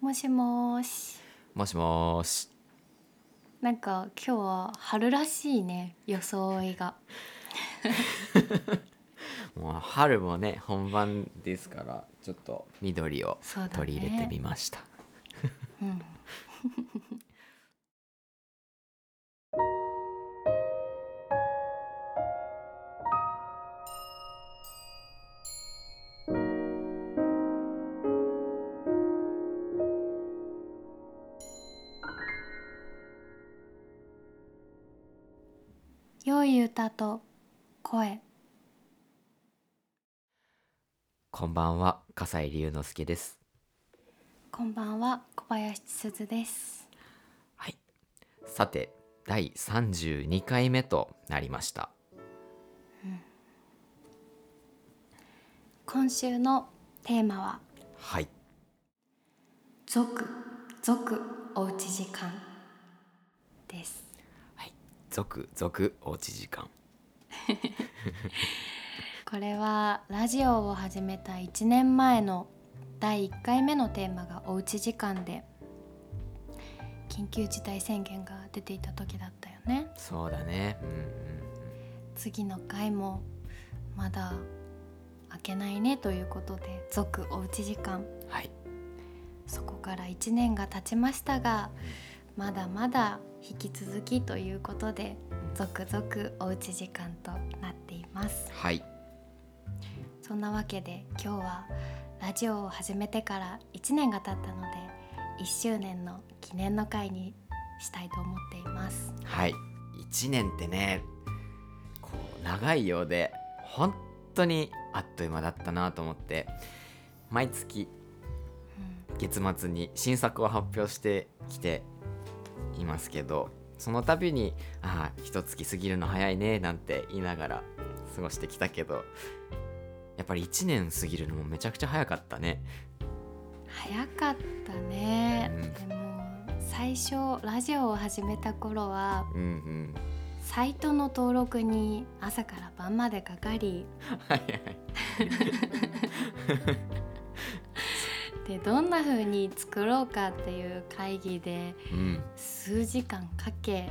もしもし。もしもし。なんか今日は春らしいね装いが。もう春もね本番ですからちょっと緑を取り入れてみました、うん良い歌と声。こんばんは笠井龍之介です。こんばんは小林すずです。はい。さて第32回目となりました。今週のテーマははい「続続おうち時間」です。はい続々おうち時間。これはラジオを始めた1年前の第1回目のテーマがおうち時間で緊急事態宣言が出ていた時だったよね。そうだね。うんうん次の回もまだ開けないねということで続おうち時間。うんはい。そこから1年が経ちましたがまだまだ引き続きということで続々おうち時間となっています。はい。そんなわけで今日はラジオを始めてから1年が経ったので1周年の記念の回にしたいと思っています。はい。1年ってねこう長いようで本当にあっという間だったなと思って毎月月末に新作を発表してきていますけどその度に「ああ一月過ぎるの早いね」なんて言いながら過ごしてきたけどやっぱり1年過ぎるのもめちゃくちゃ早かったね。早かったね、うんでも最初ラジオを始めた頃はうんうん。サイトの登録に朝から晩までかかりはいはい。でどんな風に作ろうかっていう会議でうん。数時間かけ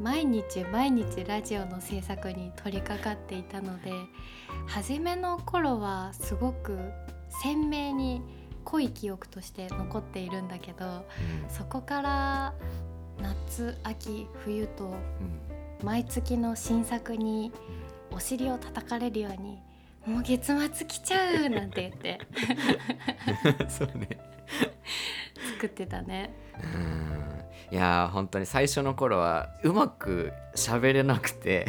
毎日毎日ラジオの制作に取り掛かっていたので初めの頃はすごく鮮明に濃い記憶として残っているんだけどそこから夏秋冬とうん。毎月の新作にお尻を叩かれるように「もう月末来ちゃう!」なんて言ってうん。そうね。作ってたね。うんいやー本当に最初の頃はうまく喋れなくて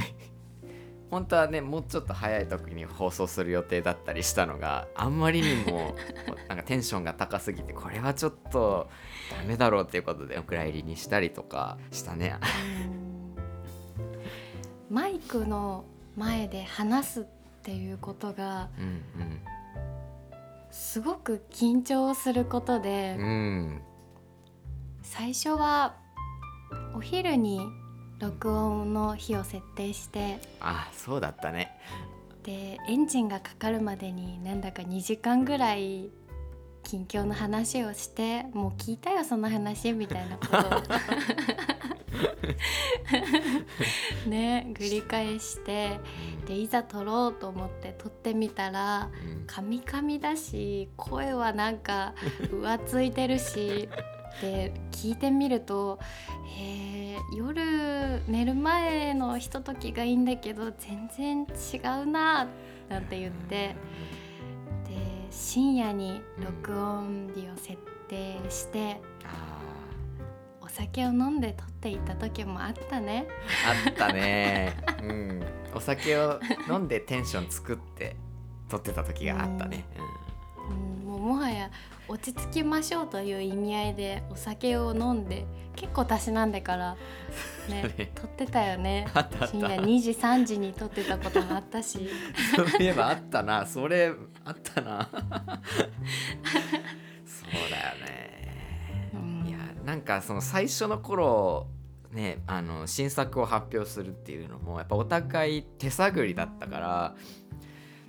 本当はねもうちょっと早い時に放送する予定だったりしたのがあんまりにも なんかテンションが高すぎてこれはちょっとダメだろうっていうことでお蔵入りにしたりとかしたね。うんマイクの前で話すっていうことがうんすごく緊張することで、うん。うん最初はお昼に録音の日を設定してあそうだったね。でエンジンがかかるまでになんだか2時間ぐらい近況の話をしてもう聞いたよその話みたいなことを ね繰り返してでいざ撮ろうと思って撮ってみたらうん。カミカミだし声はなんか浮ついてるしで聞いてみると「へえ夜寝る前のひとときがいいんだけど全然違うな」なんて言ってで深夜に録音日を設定してあお酒を飲んで撮っていた時もあったね。ーあったね。うん。お酒を飲んでテンション作って撮ってた時があったね。うん。もうもはや落ち着きましょうという意味合いでお酒を飲んで結構たしなんでからね ね撮ってたよね。あったあった。深夜2時3時に撮ってたこともあったし。そういえばあったな。それあったな。そうだよね、なんかその最初の頃ねあの新作を発表するっていうのもやっぱお互い手探りだったから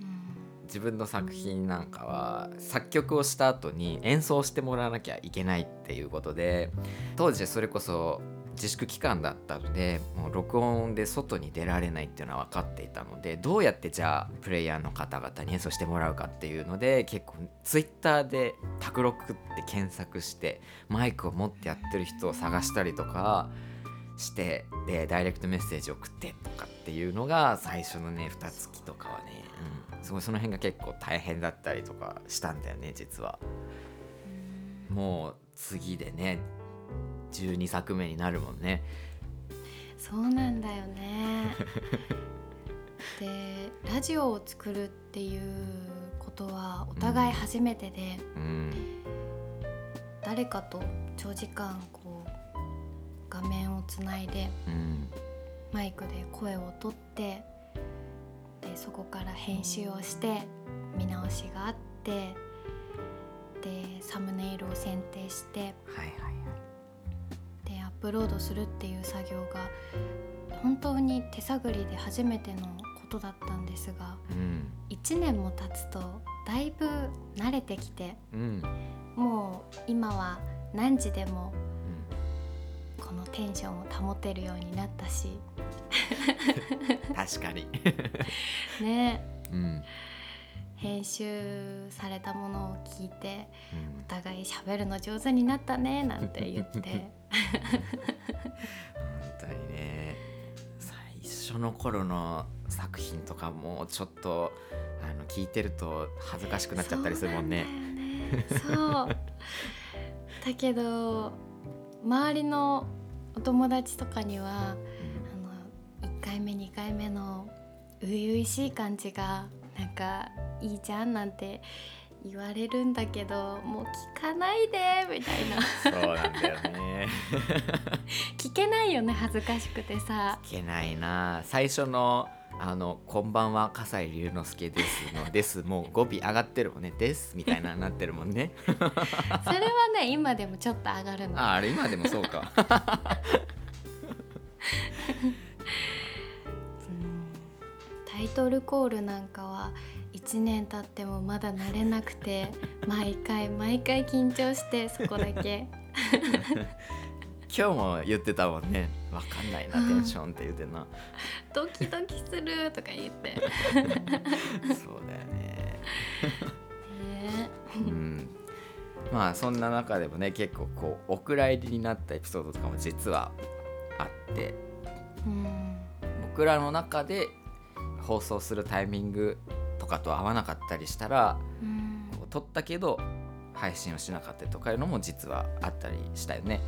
うん。自分の作品なんかは作曲をした後に演奏してもらわなきゃいけないっていうことで当時それこそ自粛期間だったのでもう録音で外に出られないっていうのは分かっていたのでどうやってじゃあプレイヤーの方々に演奏してもらうかっていうので結構ツイッターで「卓録」って検索してマイクを持ってやってる人を探したりとかしてでダイレクトメッセージ送ってとかっていうのが最初のね2月とかはね、うん、すごいその辺が結構大変だったりとかしたんだよね実は。もう次でね12作目になるもんね。そうなんだよね。でラジオを作るっていうことはお互い初めてで、うん、誰かと長時間こう画面をつないで、うん、マイクで声を取ってでそこから編集をして見直しがあってでサムネイルを選定して、はいはい。ップロードするっていう作業が本当に手探りで初めてのことだったんですが、うん、1年も経つとだいぶ慣れてきて、うん、もう今は何時でもこのテンションを保てるようになったし。確かに。ね、うん、編集されたものを聞いて、うん、お互い喋るの上手になったねなんて言って本当にね最初の頃の作品とかもちょっとあの聞いてると恥ずかしくなっちゃったりするもんね。そうだけど周りのお友達とかには、うん、あの1回目2回目の初々しい感じがなんかいいじゃんなんて言われるんだけどもう聞かないでみたいな。そうなんだよね。聞けないよね恥ずかしくてさ。聞けないな。最初のあの「こんばんは笠井龍之介です」の「です」もう語尾上がってるもんね「です」みたいななってるもんね。それはね今でもちょっと上がるの。ああれ今でもそうか。タイトルコールなんかは1年経ってもまだ慣れなくて 毎回毎回緊張してそこだけ。今日も言ってたもんね。わかんないなテンションって言ってな。ドキドキするとか言って。そうだよね。ね。うん。まあそんな中でもね結構こうお蔵入りになったエピソードとかも実はあって、うん、僕らの中で放送するタイミングとかと合わなかったりしたら、うん、撮ったけど配信をしなかったりとかいうのも実はあったりしたよね。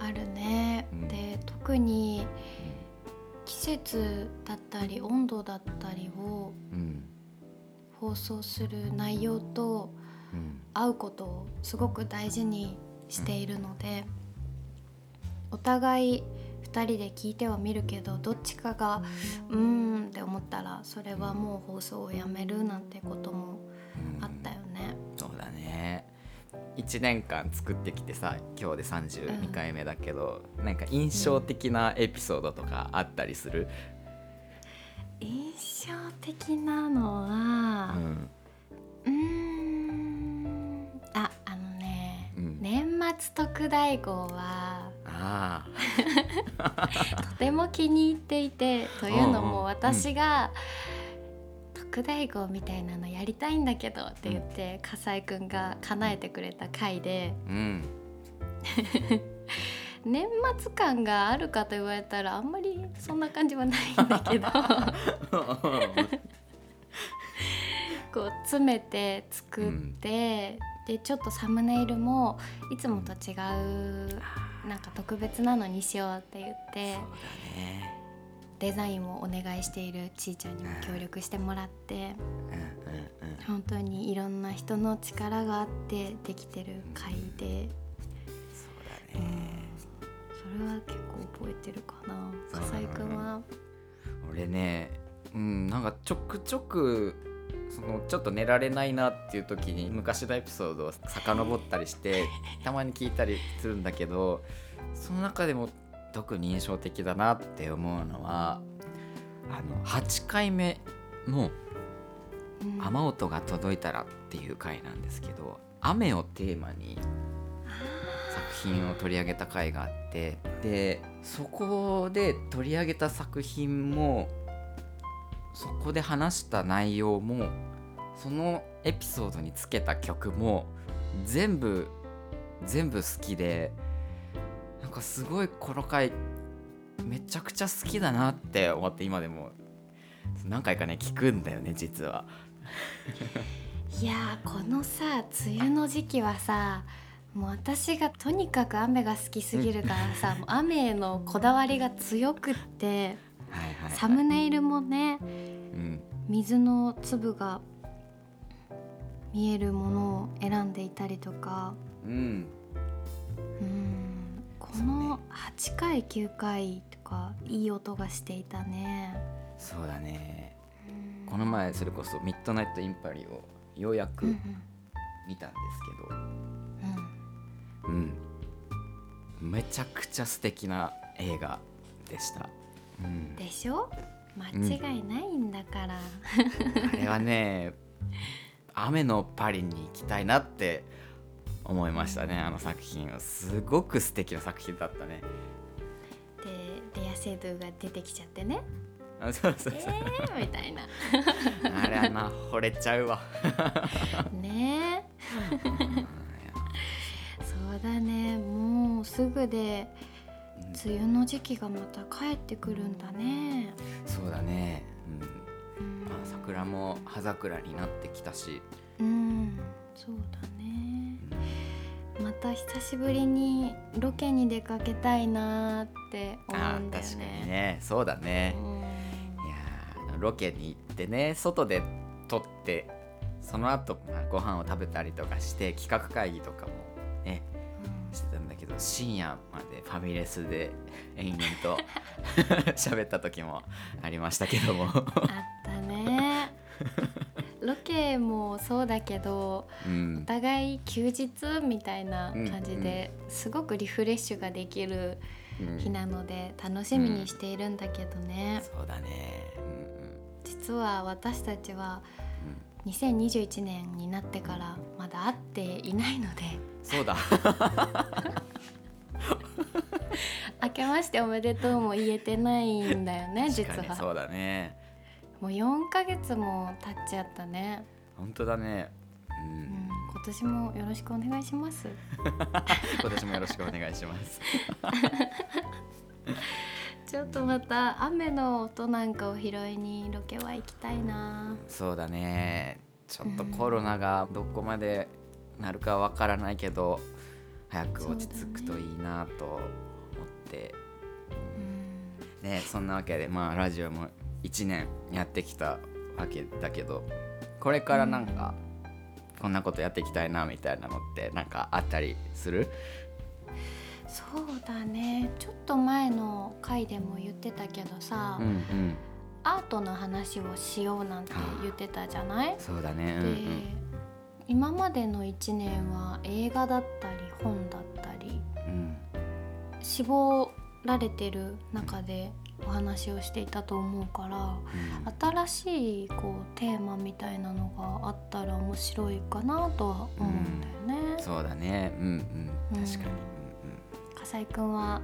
あるね。うん、で特に季節だったり温度だったりを放送する内容と合うことをすごく大事にしているので、お互い2人で聞いてはみるけどどっちかがうーんって思ったらそれはもう放送をやめるなんてこともあったよね。うそうだね。1年間作ってきてさ今日で32回目だけど、うん、なんか印象的なエピソードとかあったりする、うん、印象的なのはうん。ああのね、うん、年末特大号はあとても気に入っていてというのも私が、特大号みたいなのやりたいんだけどって言って、笠井くんが叶えてくれた回で、うん、年末感があるかと言われたらあんまりそんな感じはないんだけど。こう詰めて作って、うん、でちょっとサムネイルもいつもと違うなんか特別なのにしようって言って、ね、デザインをお願いしているちーちゃんにも協力してもらって、うん。うん。うん、本当にいろんな人の力があってできてる回で、そうだね、それは結構覚えてるかな。笠井君は。俺ねうんなんかちょくちょくそのちょっと寝られないなっていう時に昔のエピソードを遡ったりして たまに聞いたりするんだけどその中でも特に印象的だなって思うのはあの8回目のうん。雨音が届いたら」っていう回なんですけど雨をテーマに作品を取り上げた回があってでそこで取り上げた作品もそこで話した内容もそのエピソードにつけた曲も全部全部好きでなんかすごいこの回めちゃくちゃ好きだなって思って今でも何回かね聞くんだよね実は。いやーこのさ梅雨の時期はさもう私がとにかく雨が好きすぎるからさ、雨へのこだわりが強くってはいはいはい。サムネイルもねうん。水の粒が見えるものを選んでいたりとか。うん。うん。この8回9回とかいい音がしていたね。そうだね。うん。この前それこそ「ミッドナイト・インパリ」をようやくうんうん。見たんですけど。うん。めちゃくちゃ素敵な映画でした、うんうん、でしょ？間違いないんだから。あれはね雨のパリに行きたいなって思いましたねあの作品は。すごく素敵な作品だったね。でレアセドゥが出てきちゃってね。あそう「そうそう、えー!」みたいな。あれはな惚れちゃうわ。ね。えそうだね。もうすぐで梅雨の時期がまた帰ってくるんだね。そうだね、うん。うんまあ、桜も葉桜になってきたし、うんそうだね。また久しぶりにロケに出かけたいなって思あうんだよ確かにね。ねそうだね、うん。いやーロケに行ってね外で撮ってその後、まあご飯を食べたりとかして企画会議とかもねしてたんだけど深夜までファミレスで延々と 喋った時もありましたけども、あったね。ロケもそうだけどうん。お、互い休日みたいな感じで、すごくリフレッシュができるうん。日なので楽しみにしているんだけどね、そうだね。実は私たちはうん。うん、2021年になってからまだ会っていないので。そうだ 明けましておめでとうも言えてないんだよね実は。そうだね。もう4ヶ月も経っちゃったね、本当だね。ううんん、今年もよろしくお願いします。今年もよろしくお願いします。ちょっとまた雨の音なんかを拾いにロケは行きたいな。そうだね。ちょっとコロナがどこまでなるかわからないけど早く落ち着くといいなとて。うん。ねそんなわけでまあラジオも1年やってきたわけだけどこれからなんかこんなことやっていきたいなみたいなのってなんかあったりする？そうだね。ちょっと前の回でも言ってたけどさ、うんうん。アートの話をしようなんて言ってたじゃない？そうだね。うんで、今までの1年は映画だったり本だったりうん絞られてる中でお話をしていたと思うからうん。新しいこうテーマみたいなのがあったら面白いかなとは思うんだよね。そうだね。うんうん。確かに、うんうん笠井くんは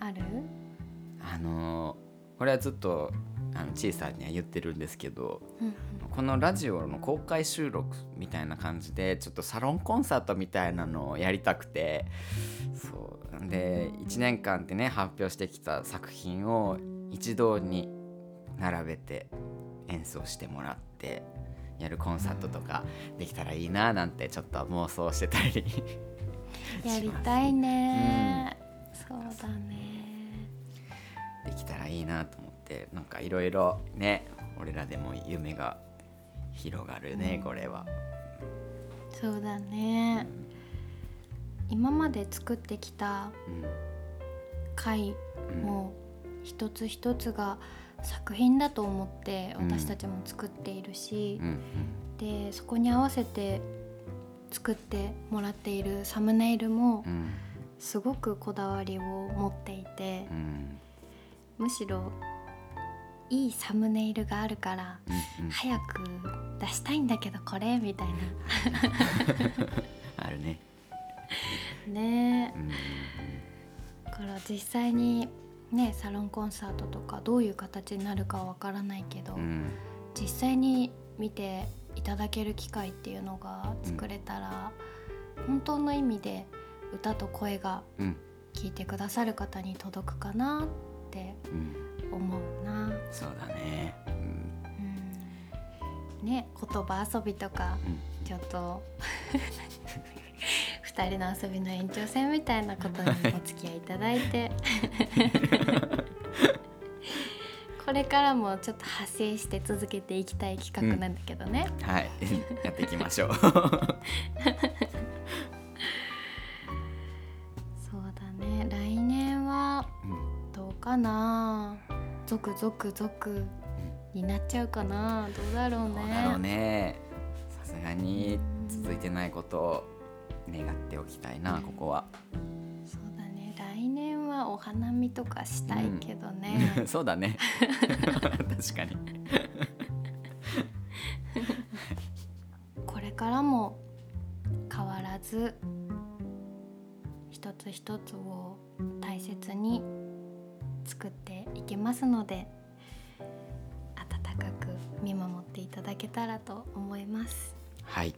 ある？あのーこれはずっとあのちいさんには言ってるんですけどうん。このラジオの公開収録みたいな感じでちょっとサロンコンサートみたいなのをやりたくてそうで1年間でね発表してきた作品を一堂に並べて演奏してもらってやるコンサートとかできたらいいななんてちょっと妄想してたり やりたいね、そうだね。できたらいいなと思ってなんかいろいろね俺らでも夢が広がるね、うん。これは。そうだね今まで作ってきた回も一つ一つが作品だと思って私たちも作っているし、でそこに合わせて作ってもらっているサムネイルもすごくこだわりを持っていてむしろいいサムネイルがあるから早く出したいんだけどこれみたいな。あるね。ね。うん。うんだから実際にねサロンコンサートとかどういう形になるかはわからないけど、うんうん。実際に見ていただける機会っていうのが作れたら、本当の意味で歌と声がうん。聞いてくださる方に届くかなってうん。思うな。そうだね。うん。うん。ね言葉遊びとかうん。ちょっと二人の遊びの延長線みたいなことにお付き合いいただいて。これからもちょっと派生して続けていきたい企画なんだけどね、はい。やっていきましょう。そうだね。来年はうんどうかな？続々続になっちゃうかな？どうだろうどうだろねうね。さすがに続いてないことを願っておきたいなここは。そうだね。来年はお花見とかしたいけどね、そうだね。確かに。これからも変わらず一つ一つを大切に作っていきますので温かく見守っていただけたらと思います。はい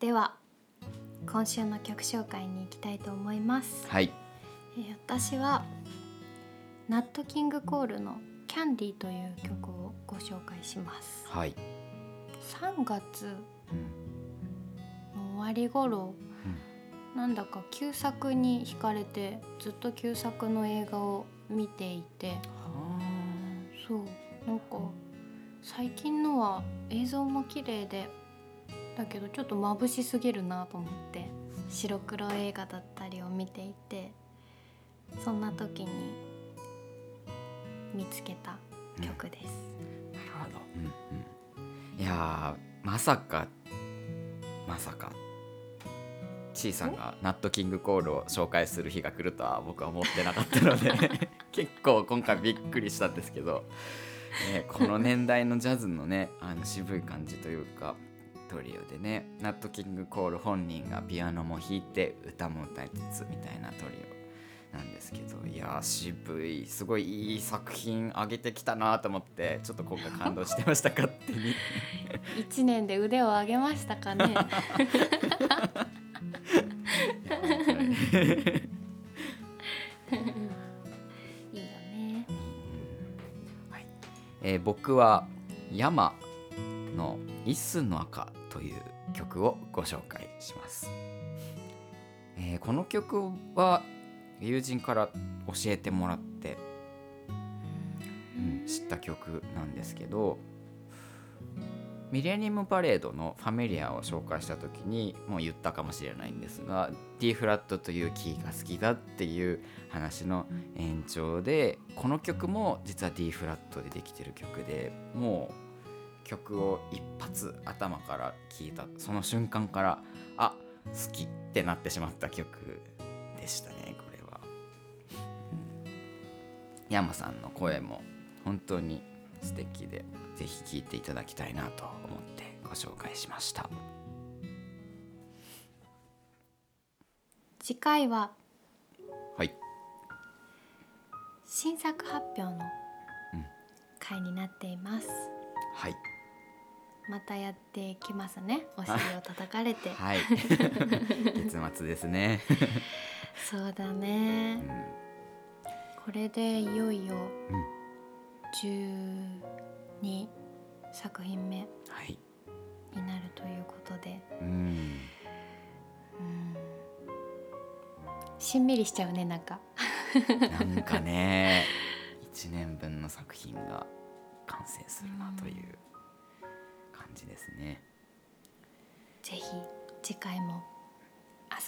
では今週の曲紹介に行きたいと思います、はい。えー私はナットキングコールの「キャンディーという曲をご紹介します。はい、3月終わり頃なんだか旧作に惹かれてずっと旧作の映画を見ていて。そうなんか最近のは映像も綺麗でだけどちょっと眩しすぎるなと思って白黒映画だったりを見ていてそんな時に見つけた曲です。なるほど、うんうん、いやーまさかまさかちいさんがナットキングコールを紹介する日が来るとは僕は思ってなかったので 結構今回びっくりしたんですけど、ね、この年代のジャズのねあの渋い感じというかトリオでねナットキングコール本人がピアノも弾いて歌も歌いつつみたいなトリオなんですけどいやー渋いすごいいい作品上げてきたなと思ってちょっと今回感動してました勝手に。1年で腕を上げましたかね。いいよね。はい。えー僕は山の「一寸の赤」という曲をご紹介します、えーこの曲は友人から教えてもらって、うん知った曲なんですけどミレニウムパレードの「ファミリア」を紹介した時にもう言ったかもしれないんですが D フラットというキーが好きだっていう話の延長でこの曲も実は D フラットでできてる曲でもう曲を一発頭から聴いたその瞬間からあ好きってなってしまった曲でしたねこれは。うん山さんの声も本当に素敵でぜひ聴いていただきたいなと思ってご紹介しました。次回ははい、新作発表のうん回になっています、はい、またやってきますね。お尻を叩かれて。はい、月末ですね。そうだうねん。これでいよいようん。12作品目はい、になるということで。うん、うん。しんみりしちゃうねなんか。なんかね、一年分の作品が完成するなという。感じですね。ぜひ次回も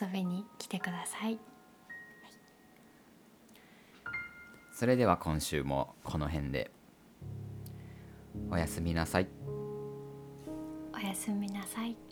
遊びに来てくださいそれでは今週もこの辺でおやすみなさい。おやすみなさい「